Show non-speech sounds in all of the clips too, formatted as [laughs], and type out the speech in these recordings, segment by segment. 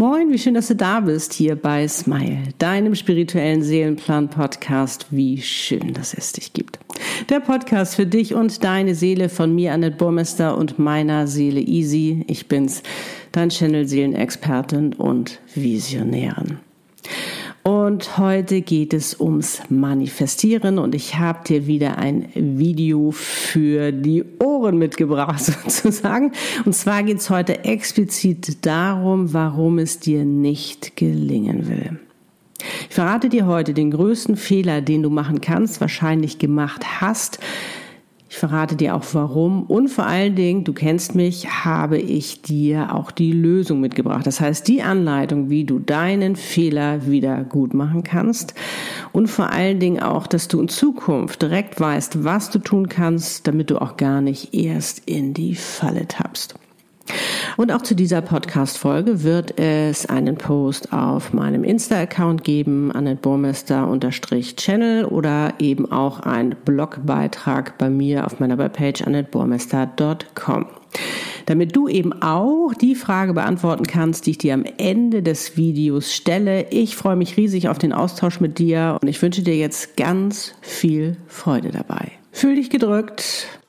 Moin, wie schön, dass du da bist hier bei Smile, deinem spirituellen Seelenplan-Podcast. Wie schön, dass es dich gibt. Der Podcast für dich und deine Seele von mir, Annette Burmester und meiner Seele Easy. Ich bin's, dein Channel-Seelenexpertin und Visionärin. Und heute geht es ums Manifestieren und ich habe dir wieder ein Video für die Ohren mitgebracht [laughs] sozusagen. Und zwar geht es heute explizit darum, warum es dir nicht gelingen will. Ich verrate dir heute den größten Fehler, den du machen kannst, wahrscheinlich gemacht hast, ich verrate dir auch warum und vor allen Dingen, du kennst mich, habe ich dir auch die Lösung mitgebracht. Das heißt, die Anleitung, wie du deinen Fehler wieder gut machen kannst und vor allen Dingen auch, dass du in Zukunft direkt weißt, was du tun kannst, damit du auch gar nicht erst in die Falle tappst. Und auch zu dieser Podcast-Folge wird es einen Post auf meinem Insta-Account geben, annetbormester-channel oder eben auch einen Blogbeitrag bei mir auf meiner Webpage annetbormester.com damit du eben auch die Frage beantworten kannst, die ich dir am Ende des Videos stelle. Ich freue mich riesig auf den Austausch mit dir und ich wünsche dir jetzt ganz viel Freude dabei. Fühl dich gedrückt.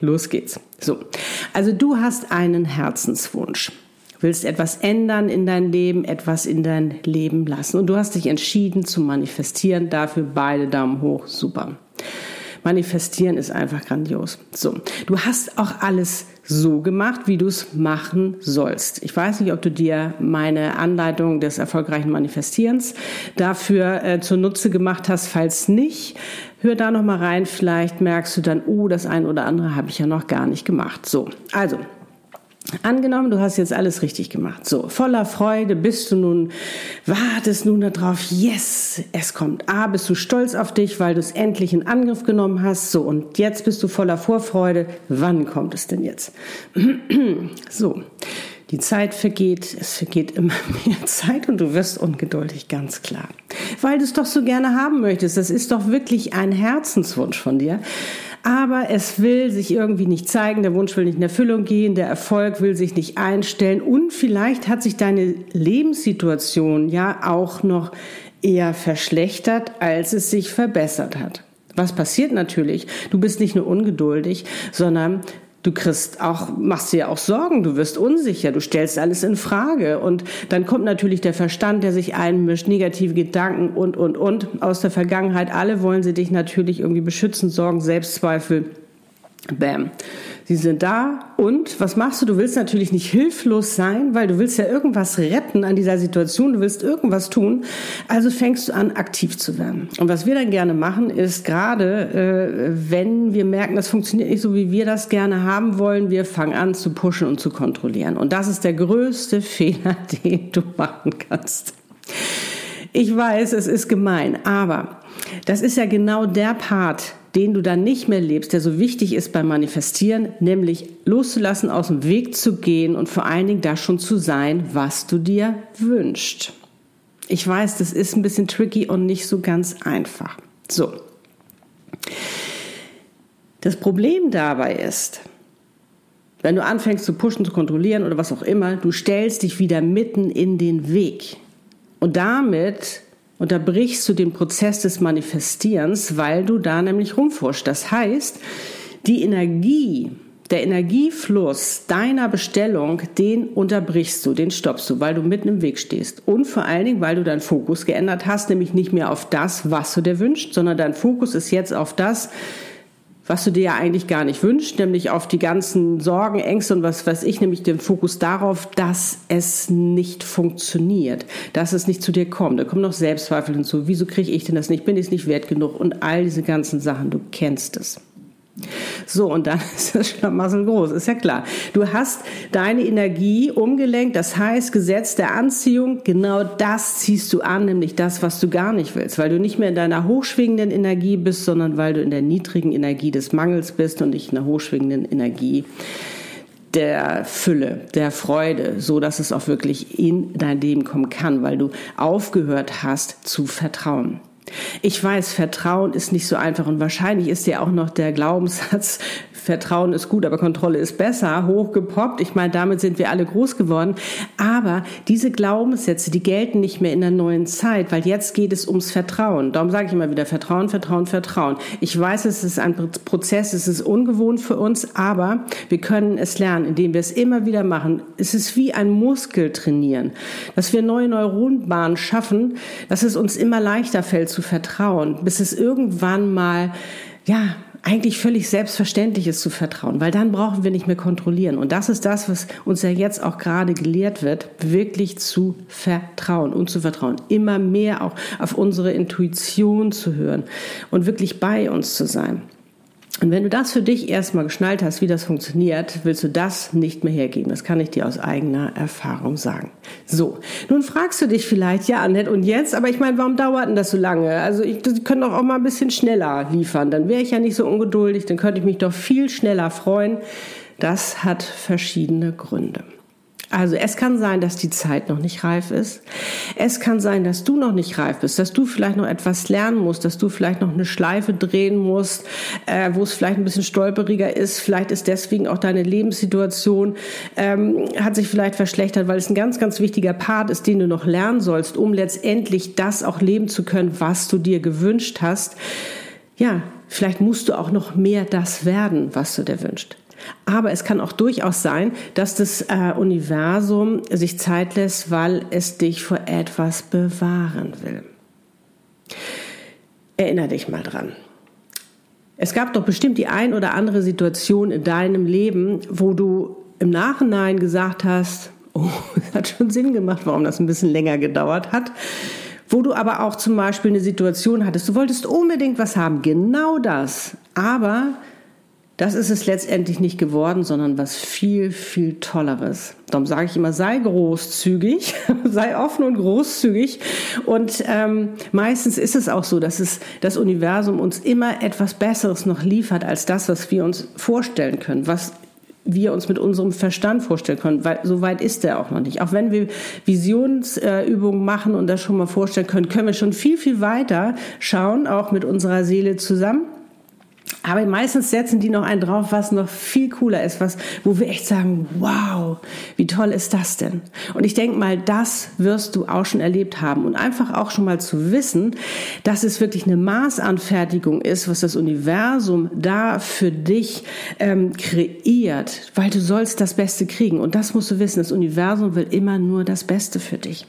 Los geht's. So, also du hast einen Herzenswunsch, willst etwas ändern in dein Leben, etwas in dein Leben lassen und du hast dich entschieden zu manifestieren. Dafür beide Daumen hoch, super. Manifestieren ist einfach grandios. So, du hast auch alles so gemacht, wie du es machen sollst. Ich weiß nicht, ob du dir meine Anleitung des erfolgreichen Manifestierens dafür äh, zunutze gemacht hast. Falls nicht, hör da noch mal rein. Vielleicht merkst du dann, oh, das ein oder andere habe ich ja noch gar nicht gemacht. So, also Angenommen, du hast jetzt alles richtig gemacht. So, voller Freude bist du nun, wartest nun darauf, yes, es kommt. A, bist du stolz auf dich, weil du es endlich in Angriff genommen hast. So, und jetzt bist du voller Vorfreude. Wann kommt es denn jetzt? [clears throat] so, die Zeit vergeht, es vergeht immer [laughs] mehr Zeit und du wirst ungeduldig, ganz klar. Weil du es doch so gerne haben möchtest. Das ist doch wirklich ein Herzenswunsch von dir aber es will sich irgendwie nicht zeigen, der Wunsch will nicht in Erfüllung gehen, der Erfolg will sich nicht einstellen und vielleicht hat sich deine Lebenssituation ja auch noch eher verschlechtert, als es sich verbessert hat. Was passiert natürlich? Du bist nicht nur ungeduldig, sondern Du kriegst auch, machst dir auch Sorgen, du wirst unsicher, du stellst alles in Frage und dann kommt natürlich der Verstand, der sich einmischt, negative Gedanken und, und, und aus der Vergangenheit. Alle wollen sie dich natürlich irgendwie beschützen, Sorgen, Selbstzweifel. Bam. Sie sind da und was machst du? Du willst natürlich nicht hilflos sein, weil du willst ja irgendwas retten an dieser Situation, du willst irgendwas tun. Also fängst du an, aktiv zu werden. Und was wir dann gerne machen, ist gerade, äh, wenn wir merken, das funktioniert nicht so, wie wir das gerne haben wollen, wir fangen an zu pushen und zu kontrollieren. Und das ist der größte [laughs] Fehler, den du machen kannst. Ich weiß, es ist gemein, aber das ist ja genau der Part, den du dann nicht mehr lebst, der so wichtig ist beim Manifestieren, nämlich loszulassen, aus dem Weg zu gehen und vor allen Dingen da schon zu sein, was du dir wünschst. Ich weiß, das ist ein bisschen tricky und nicht so ganz einfach. So. Das Problem dabei ist, wenn du anfängst zu pushen, zu kontrollieren oder was auch immer, du stellst dich wieder mitten in den Weg. Und damit unterbrichst du den Prozess des Manifestierens, weil du da nämlich rumforscht. Das heißt, die Energie, der Energiefluss deiner Bestellung, den unterbrichst du, den stoppst du, weil du mitten im Weg stehst. Und vor allen Dingen, weil du deinen Fokus geändert hast, nämlich nicht mehr auf das, was du dir wünschst, sondern dein Fokus ist jetzt auf das, was du dir ja eigentlich gar nicht wünschst, nämlich auf die ganzen Sorgen, Ängste und was weiß ich, nämlich den Fokus darauf, dass es nicht funktioniert, dass es nicht zu dir kommt. Da kommen noch Selbstzweifel hinzu. Wieso kriege ich denn das nicht? Bin ich nicht wert genug? Und all diese ganzen Sachen, du kennst es. So, und dann [laughs] ist das Schlamassel groß, ist ja klar. Du hast deine Energie umgelenkt, das heißt, Gesetz der Anziehung, genau das ziehst du an, nämlich das, was du gar nicht willst, weil du nicht mehr in deiner hochschwingenden Energie bist, sondern weil du in der niedrigen Energie des Mangels bist und nicht in der hochschwingenden Energie der Fülle, der Freude, so dass es auch wirklich in dein Leben kommen kann, weil du aufgehört hast zu vertrauen. Ich weiß, Vertrauen ist nicht so einfach und wahrscheinlich ist ja auch noch der Glaubenssatz, [laughs] Vertrauen ist gut, aber Kontrolle ist besser, hochgepoppt. Ich meine, damit sind wir alle groß geworden. Aber diese Glaubenssätze, die gelten nicht mehr in der neuen Zeit, weil jetzt geht es ums Vertrauen. Darum sage ich immer wieder Vertrauen, Vertrauen, Vertrauen. Ich weiß, es ist ein Prozess, es ist ungewohnt für uns, aber wir können es lernen, indem wir es immer wieder machen. Es ist wie ein Muskel trainieren, dass wir neue Neuronbahnen schaffen, dass es uns immer leichter fällt zu vertrauen, bis es irgendwann mal ja, eigentlich völlig selbstverständlich ist zu vertrauen, weil dann brauchen wir nicht mehr kontrollieren. Und das ist das, was uns ja jetzt auch gerade gelehrt wird, wirklich zu vertrauen und zu vertrauen. Immer mehr auch auf unsere Intuition zu hören und wirklich bei uns zu sein. Und wenn du das für dich erstmal geschnallt hast, wie das funktioniert, willst du das nicht mehr hergeben. Das kann ich dir aus eigener Erfahrung sagen. So, nun fragst du dich vielleicht, ja, Annette, und jetzt? Aber ich meine, warum dauert denn das so lange? Also, ich, können doch auch mal ein bisschen schneller liefern. Dann wäre ich ja nicht so ungeduldig, dann könnte ich mich doch viel schneller freuen. Das hat verschiedene Gründe. Also es kann sein, dass die Zeit noch nicht reif ist. Es kann sein, dass du noch nicht reif bist, dass du vielleicht noch etwas lernen musst, dass du vielleicht noch eine Schleife drehen musst, äh, wo es vielleicht ein bisschen stolperiger ist. Vielleicht ist deswegen auch deine Lebenssituation, ähm, hat sich vielleicht verschlechtert, weil es ein ganz, ganz wichtiger Part ist, den du noch lernen sollst, um letztendlich das auch leben zu können, was du dir gewünscht hast. Ja, vielleicht musst du auch noch mehr das werden, was du dir wünschst. Aber es kann auch durchaus sein, dass das äh, Universum sich Zeit lässt, weil es dich vor etwas bewahren will. Erinner dich mal dran. Es gab doch bestimmt die ein oder andere Situation in deinem Leben, wo du im Nachhinein gesagt hast, oh, [laughs] es hat schon Sinn gemacht, warum das ein bisschen länger gedauert hat. Wo du aber auch zum Beispiel eine Situation hattest, du wolltest unbedingt was haben, genau das. Aber das ist es letztendlich nicht geworden, sondern was viel, viel Tolleres. Darum sage ich immer, sei großzügig, [laughs] sei offen und großzügig. Und ähm, meistens ist es auch so, dass es das Universum uns immer etwas Besseres noch liefert als das, was wir uns vorstellen können, was wir uns mit unserem Verstand vorstellen können, weil so weit ist der auch noch nicht. Auch wenn wir Visionsübungen machen und das schon mal vorstellen können, können wir schon viel, viel weiter schauen, auch mit unserer Seele zusammen aber meistens setzen die noch einen drauf, was noch viel cooler ist, was, wo wir echt sagen, wow, wie toll ist das denn? Und ich denke mal, das wirst du auch schon erlebt haben. Und einfach auch schon mal zu wissen, dass es wirklich eine Maßanfertigung ist, was das Universum da für dich ähm, kreiert, weil du sollst das Beste kriegen. Und das musst du wissen, das Universum will immer nur das Beste für dich.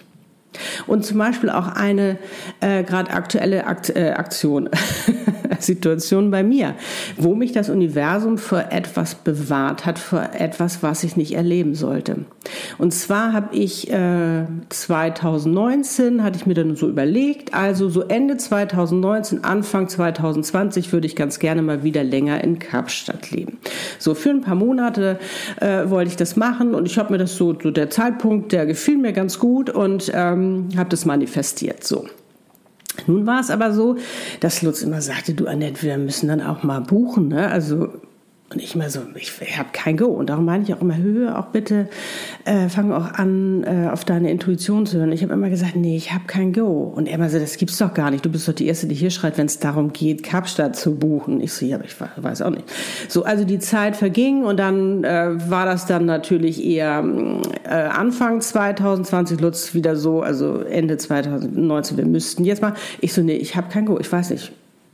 Und zum Beispiel auch eine äh, gerade aktuelle Akt, äh, Aktion, [laughs] Situation bei mir, wo mich das Universum vor etwas bewahrt hat, vor etwas, was ich nicht erleben sollte. Und zwar habe ich äh, 2019, hatte ich mir dann so überlegt, also so Ende 2019, Anfang 2020 würde ich ganz gerne mal wieder länger in Kapstadt leben. So für ein paar Monate äh, wollte ich das machen und ich habe mir das so, so der Zeitpunkt, der gefiel mir ganz gut und ähm, habe das manifestiert. So. Nun war es aber so, dass Lutz immer sagte, du Annette, wir müssen dann auch mal buchen. Ne? Also und ich immer so, ich, ich habe kein Go. Und darum meine ich auch immer, höre auch bitte, äh, fang auch an, äh, auf deine Intuition zu hören. Ich habe immer gesagt, nee, ich habe kein Go. Und er immer so, das gibt's doch gar nicht. Du bist doch die Erste, die hier schreit, wenn es darum geht, Kapstadt zu buchen. Ich so, ja, aber ich weiß auch nicht. So, also die Zeit verging und dann äh, war das dann natürlich eher äh, Anfang 2020, Lutz wieder so, also Ende 2019, wir müssten jetzt mal. Ich so, nee, ich habe kein Go. Ich weiß nicht.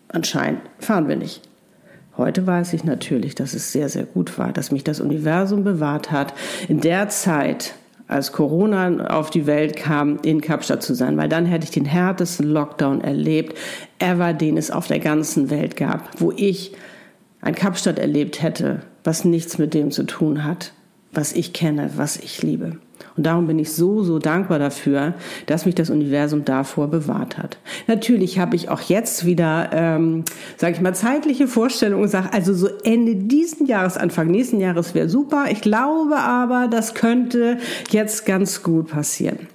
Anscheinend fahren wir nicht. Heute weiß ich natürlich, dass es sehr, sehr gut war, dass mich das Universum bewahrt hat, in der Zeit, als Corona auf die Welt kam, in Kapstadt zu sein, weil dann hätte ich den härtesten Lockdown erlebt, ever, den es auf der ganzen Welt gab, wo ich ein Kapstadt erlebt hätte, was nichts mit dem zu tun hat, was ich kenne, was ich liebe. Und darum bin ich so, so dankbar dafür, dass mich das Universum davor bewahrt hat. Natürlich habe ich auch jetzt wieder, ähm, sage ich mal, zeitliche Vorstellungen und sage, also so Ende diesen Jahres, Anfang nächsten Jahres wäre super. Ich glaube aber, das könnte jetzt ganz gut passieren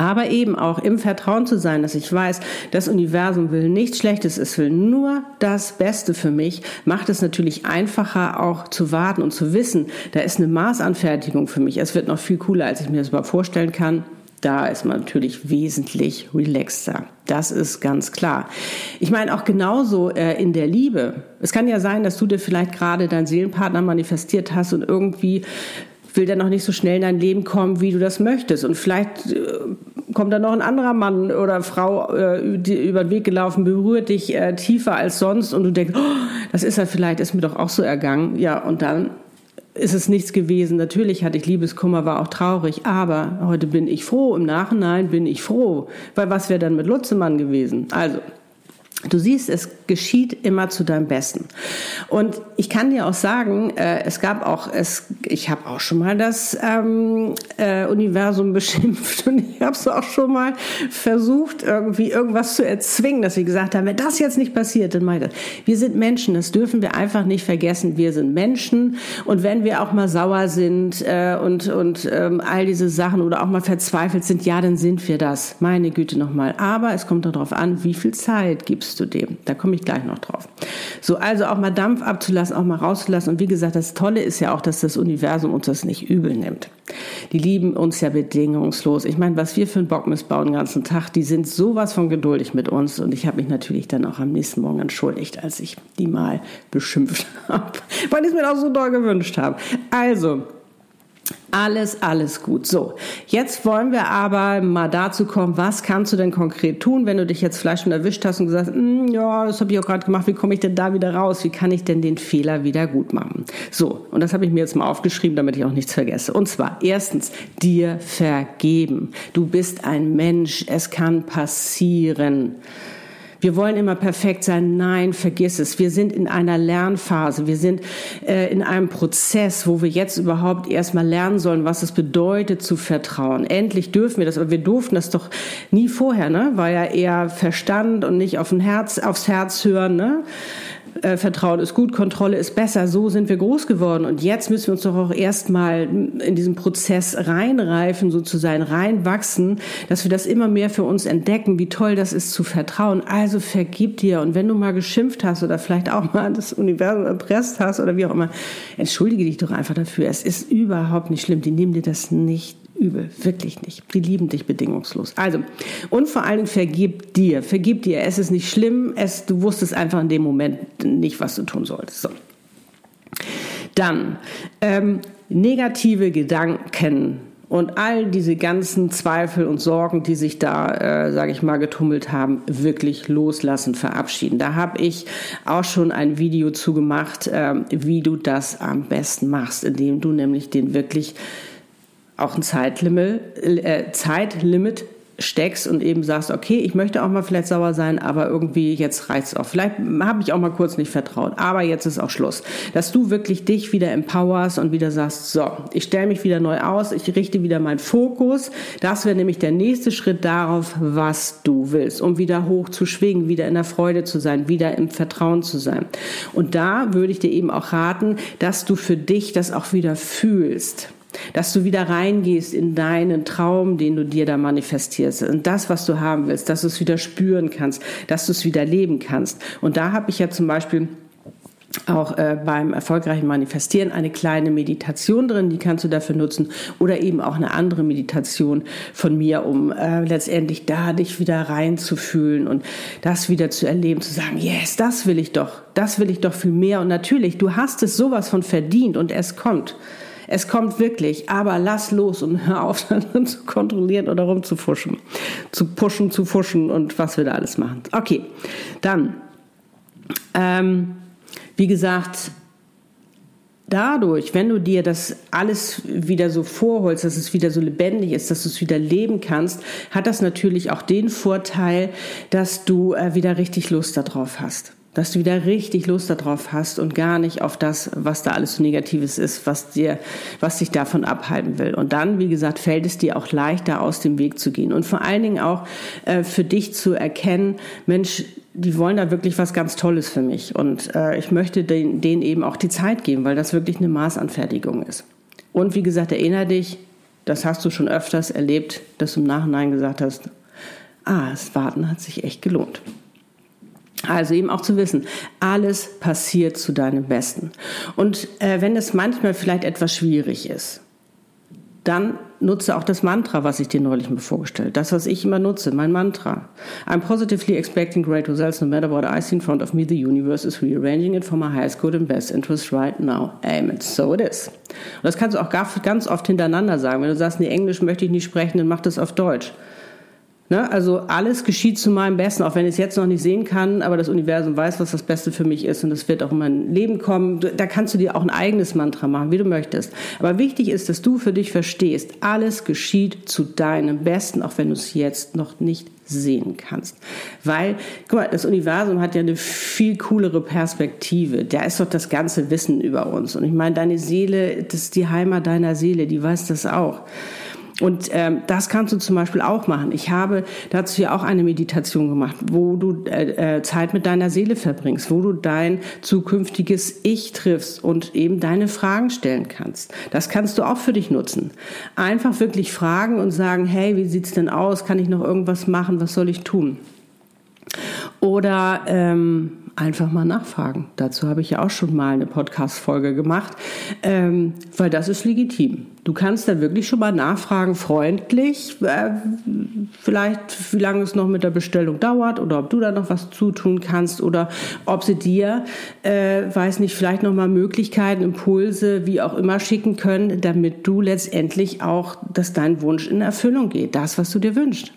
aber eben auch im Vertrauen zu sein, dass ich weiß, das Universum will nichts Schlechtes, es will nur das Beste für mich, macht es natürlich einfacher auch zu warten und zu wissen, da ist eine Maßanfertigung für mich. Es wird noch viel cooler, als ich mir das überhaupt vorstellen kann. Da ist man natürlich wesentlich relaxter. Das ist ganz klar. Ich meine auch genauso äh, in der Liebe. Es kann ja sein, dass du dir vielleicht gerade deinen Seelenpartner manifestiert hast und irgendwie will der noch nicht so schnell in dein Leben kommen, wie du das möchtest. Und vielleicht äh, kommt da noch ein anderer Mann oder Frau äh, über den Weg gelaufen, berührt dich äh, tiefer als sonst und du denkst, oh, das ist ja vielleicht, ist mir doch auch so ergangen. Ja, und dann ist es nichts gewesen. Natürlich hatte ich Liebeskummer, war auch traurig, aber heute bin ich froh. Im Nachhinein bin ich froh, weil was wäre dann mit Lutzemann gewesen? Also, Du siehst, es geschieht immer zu deinem Besten. Und ich kann dir auch sagen, äh, es gab auch, es, ich habe auch schon mal das ähm, äh, Universum [laughs] beschimpft und ich habe es auch schon mal versucht, irgendwie irgendwas zu erzwingen, dass sie gesagt haben, wenn das jetzt nicht passiert, dann meine ich das. Wir sind Menschen, das dürfen wir einfach nicht vergessen. Wir sind Menschen und wenn wir auch mal sauer sind äh, und, und ähm, all diese Sachen oder auch mal verzweifelt sind, ja, dann sind wir das. Meine Güte nochmal. Aber es kommt darauf an, wie viel Zeit gibst du dem? Da komme ich gleich noch drauf. So, also auch mal Dampf abzulassen, auch mal rauszulassen. Und wie gesagt, das Tolle ist ja auch, dass das Universum uns das nicht übel nimmt. Die lieben uns ja bedingungslos. Ich meine, was wir für einen Bock missbauen den ganzen Tag, die sind sowas von geduldig mit uns. Und ich habe mich natürlich dann auch am nächsten Morgen entschuldigt, als ich die mal beschimpft [laughs] habe, weil ich es mir auch so doll gewünscht habe. Also, alles, alles gut. So, jetzt wollen wir aber mal dazu kommen, was kannst du denn konkret tun, wenn du dich jetzt vielleicht schon erwischt hast und gesagt, mm, ja, das habe ich auch gerade gemacht, wie komme ich denn da wieder raus? Wie kann ich denn den Fehler wieder gut machen? So, und das habe ich mir jetzt mal aufgeschrieben, damit ich auch nichts vergesse. Und zwar, erstens, dir vergeben. Du bist ein Mensch, es kann passieren. Wir wollen immer perfekt sein. Nein, vergiss es. Wir sind in einer Lernphase. Wir sind äh, in einem Prozess, wo wir jetzt überhaupt erstmal lernen sollen, was es bedeutet zu vertrauen. Endlich dürfen wir das, aber wir durften das doch nie vorher, ne? War ja eher Verstand und nicht auf ein Herz, aufs Herz hören, ne? Äh, Vertrauen ist gut, Kontrolle ist besser. So sind wir groß geworden. Und jetzt müssen wir uns doch auch erstmal in diesen Prozess reinreifen, sozusagen reinwachsen, dass wir das immer mehr für uns entdecken, wie toll das ist zu vertrauen. Also vergib dir. Und wenn du mal geschimpft hast oder vielleicht auch mal das Universum erpresst hast oder wie auch immer, entschuldige dich doch einfach dafür. Es ist überhaupt nicht schlimm. Die nehmen dir das nicht übel, wirklich nicht. Die lieben dich bedingungslos. Also, und vor Dingen vergib dir, vergib dir. Es ist nicht schlimm, es, du wusstest einfach in dem Moment nicht, was du tun solltest. So. Dann, ähm, negative Gedanken und all diese ganzen Zweifel und Sorgen, die sich da, äh, sage ich mal, getummelt haben, wirklich loslassen, verabschieden. Da habe ich auch schon ein Video zu gemacht, äh, wie du das am besten machst, indem du nämlich den wirklich auch ein Zeitlimit, äh, Zeitlimit steckst und eben sagst, okay, ich möchte auch mal vielleicht sauer sein, aber irgendwie jetzt reicht's auch. Vielleicht habe ich auch mal kurz nicht vertraut, aber jetzt ist auch Schluss. Dass du wirklich dich wieder empowerst und wieder sagst, so, ich stelle mich wieder neu aus, ich richte wieder meinen Fokus. Das wäre nämlich der nächste Schritt darauf, was du willst, um wieder hoch zu schwingen, wieder in der Freude zu sein, wieder im Vertrauen zu sein. Und da würde ich dir eben auch raten, dass du für dich das auch wieder fühlst dass du wieder reingehst in deinen Traum, den du dir da manifestierst, und das, was du haben willst, dass du es wieder spüren kannst, dass du es wieder leben kannst. Und da habe ich ja zum Beispiel auch äh, beim erfolgreichen Manifestieren eine kleine Meditation drin, die kannst du dafür nutzen oder eben auch eine andere Meditation von mir, um äh, letztendlich da dich wieder reinzufühlen und das wieder zu erleben, zu sagen, yes, das will ich doch, das will ich doch viel mehr und natürlich, du hast es sowas von verdient und es kommt. Es kommt wirklich, aber lass los und hör auf, [laughs] dann zu kontrollieren oder rumzufuschen. Zu pushen, zu fuschen und was wir da alles machen. Okay, dann, ähm, wie gesagt, dadurch, wenn du dir das alles wieder so vorholst, dass es wieder so lebendig ist, dass du es wieder leben kannst, hat das natürlich auch den Vorteil, dass du äh, wieder richtig Lust darauf hast dass du wieder richtig Lust darauf hast und gar nicht auf das, was da alles so Negatives ist, was dir, was dich davon abhalten will. Und dann, wie gesagt, fällt es dir auch leichter, aus dem Weg zu gehen und vor allen Dingen auch äh, für dich zu erkennen, Mensch, die wollen da wirklich was ganz Tolles für mich und äh, ich möchte denen, denen eben auch die Zeit geben, weil das wirklich eine Maßanfertigung ist. Und wie gesagt, erinnere dich, das hast du schon öfters erlebt, dass du im Nachhinein gesagt hast, ah, das Warten hat sich echt gelohnt. Also eben auch zu wissen, alles passiert zu deinem Besten. Und äh, wenn es manchmal vielleicht etwas schwierig ist, dann nutze auch das Mantra, was ich dir neulich mal vorgestellt Das, was ich immer nutze, mein Mantra. I'm positively expecting great results no matter what I see in front of me. The universe is rearranging it for my highest good and best interest right now. Amen. So it is. Und das kannst du auch ganz oft hintereinander sagen. Wenn du sagst, nee, Englisch möchte ich nicht sprechen, dann mach das auf Deutsch. Ne? Also alles geschieht zu meinem Besten, auch wenn ich es jetzt noch nicht sehen kann, aber das Universum weiß, was das Beste für mich ist und es wird auch in mein Leben kommen. Da kannst du dir auch ein eigenes Mantra machen, wie du möchtest. Aber wichtig ist, dass du für dich verstehst, alles geschieht zu deinem Besten, auch wenn du es jetzt noch nicht sehen kannst. Weil, guck mal, das Universum hat ja eine viel coolere Perspektive. Da ist doch das ganze Wissen über uns. Und ich meine, deine Seele, das ist die Heimat deiner Seele, die weiß das auch. Und ähm, das kannst du zum Beispiel auch machen. Ich habe dazu ja auch eine Meditation gemacht, wo du äh, äh, Zeit mit deiner Seele verbringst, wo du dein zukünftiges Ich triffst und eben deine Fragen stellen kannst. Das kannst du auch für dich nutzen. Einfach wirklich fragen und sagen, hey, wie sieht's denn aus? Kann ich noch irgendwas machen? Was soll ich tun? Oder ähm, einfach mal nachfragen. Dazu habe ich ja auch schon mal eine Podcast-Folge gemacht, ähm, weil das ist legitim. Du kannst da wirklich schon mal nachfragen, freundlich, äh, vielleicht wie lange es noch mit der Bestellung dauert oder ob du da noch was zutun kannst oder ob sie dir, äh, weiß nicht, vielleicht noch mal Möglichkeiten, Impulse, wie auch immer schicken können, damit du letztendlich auch, dass dein Wunsch in Erfüllung geht, das, was du dir wünschst.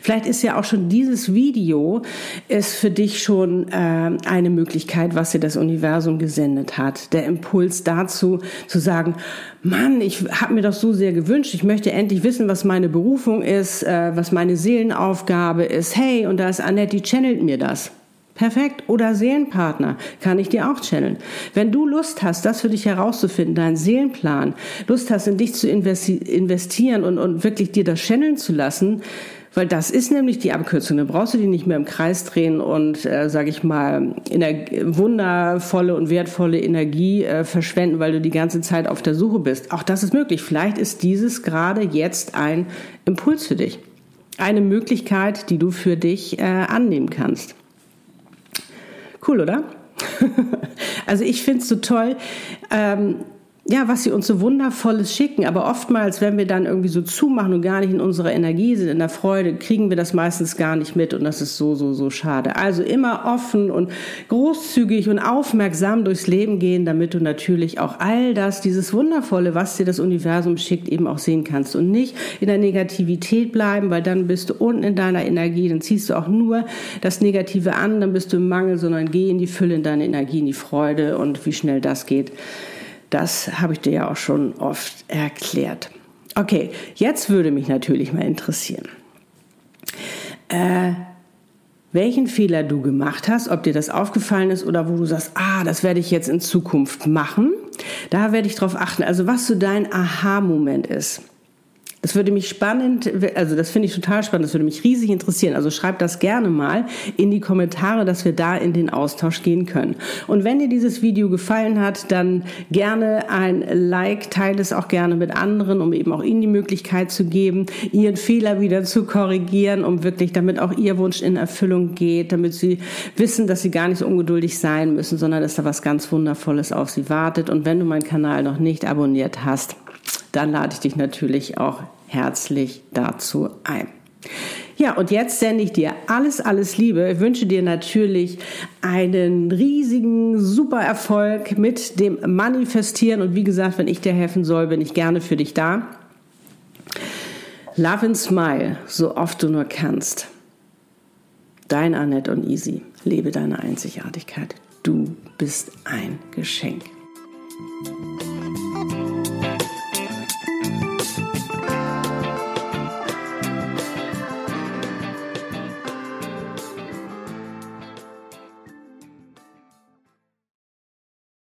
Vielleicht ist ja auch schon dieses Video ist für dich schon äh, eine Möglichkeit, was dir das Universum gesendet hat. Der Impuls dazu zu sagen, Mann, ich habe mir doch so sehr gewünscht, ich möchte endlich wissen, was meine Berufung ist, äh, was meine Seelenaufgabe ist. Hey, und da ist Annette, die channelt mir das. Perfekt. Oder Seelenpartner kann ich dir auch channeln. Wenn du Lust hast, das für dich herauszufinden, deinen Seelenplan, Lust hast, in dich zu investieren und, und wirklich dir das channeln zu lassen, weil das ist nämlich die Abkürzung. Dann brauchst du die nicht mehr im Kreis drehen und, äh, sage ich mal, wundervolle und wertvolle Energie äh, verschwenden, weil du die ganze Zeit auf der Suche bist. Auch das ist möglich. Vielleicht ist dieses gerade jetzt ein Impuls für dich. Eine Möglichkeit, die du für dich äh, annehmen kannst. Cool, oder? [laughs] also ich finde es so toll. Ähm, ja, was sie uns so wundervolles schicken. Aber oftmals, wenn wir dann irgendwie so zumachen und gar nicht in unserer Energie sind, in der Freude, kriegen wir das meistens gar nicht mit. Und das ist so, so, so schade. Also immer offen und großzügig und aufmerksam durchs Leben gehen, damit du natürlich auch all das, dieses Wundervolle, was dir das Universum schickt, eben auch sehen kannst. Und nicht in der Negativität bleiben, weil dann bist du unten in deiner Energie, dann ziehst du auch nur das Negative an, dann bist du im Mangel, sondern geh in die Fülle, in deine Energie, in die Freude und wie schnell das geht das habe ich dir ja auch schon oft erklärt. Okay, jetzt würde mich natürlich mal interessieren, äh, welchen Fehler du gemacht hast, ob dir das aufgefallen ist oder wo du sagst, ah, das werde ich jetzt in Zukunft machen. Da werde ich drauf achten. Also was so dein Aha-Moment ist. Das würde mich spannend, also das finde ich total spannend, das würde mich riesig interessieren. Also schreib das gerne mal in die Kommentare, dass wir da in den Austausch gehen können. Und wenn dir dieses Video gefallen hat, dann gerne ein Like, teile es auch gerne mit anderen, um eben auch ihnen die Möglichkeit zu geben, ihren Fehler wieder zu korrigieren, um wirklich, damit auch ihr Wunsch in Erfüllung geht, damit sie wissen, dass sie gar nicht so ungeduldig sein müssen, sondern dass da was ganz Wundervolles auf sie wartet. Und wenn du meinen Kanal noch nicht abonniert hast, dann lade ich dich natürlich auch herzlich dazu ein. Ja, und jetzt sende ich dir alles, alles Liebe. Ich wünsche dir natürlich einen riesigen, super Erfolg mit dem Manifestieren. Und wie gesagt, wenn ich dir helfen soll, bin ich gerne für dich da. Love and Smile, so oft du nur kannst. Dein Annette und Easy. Lebe deine Einzigartigkeit. Du bist ein Geschenk.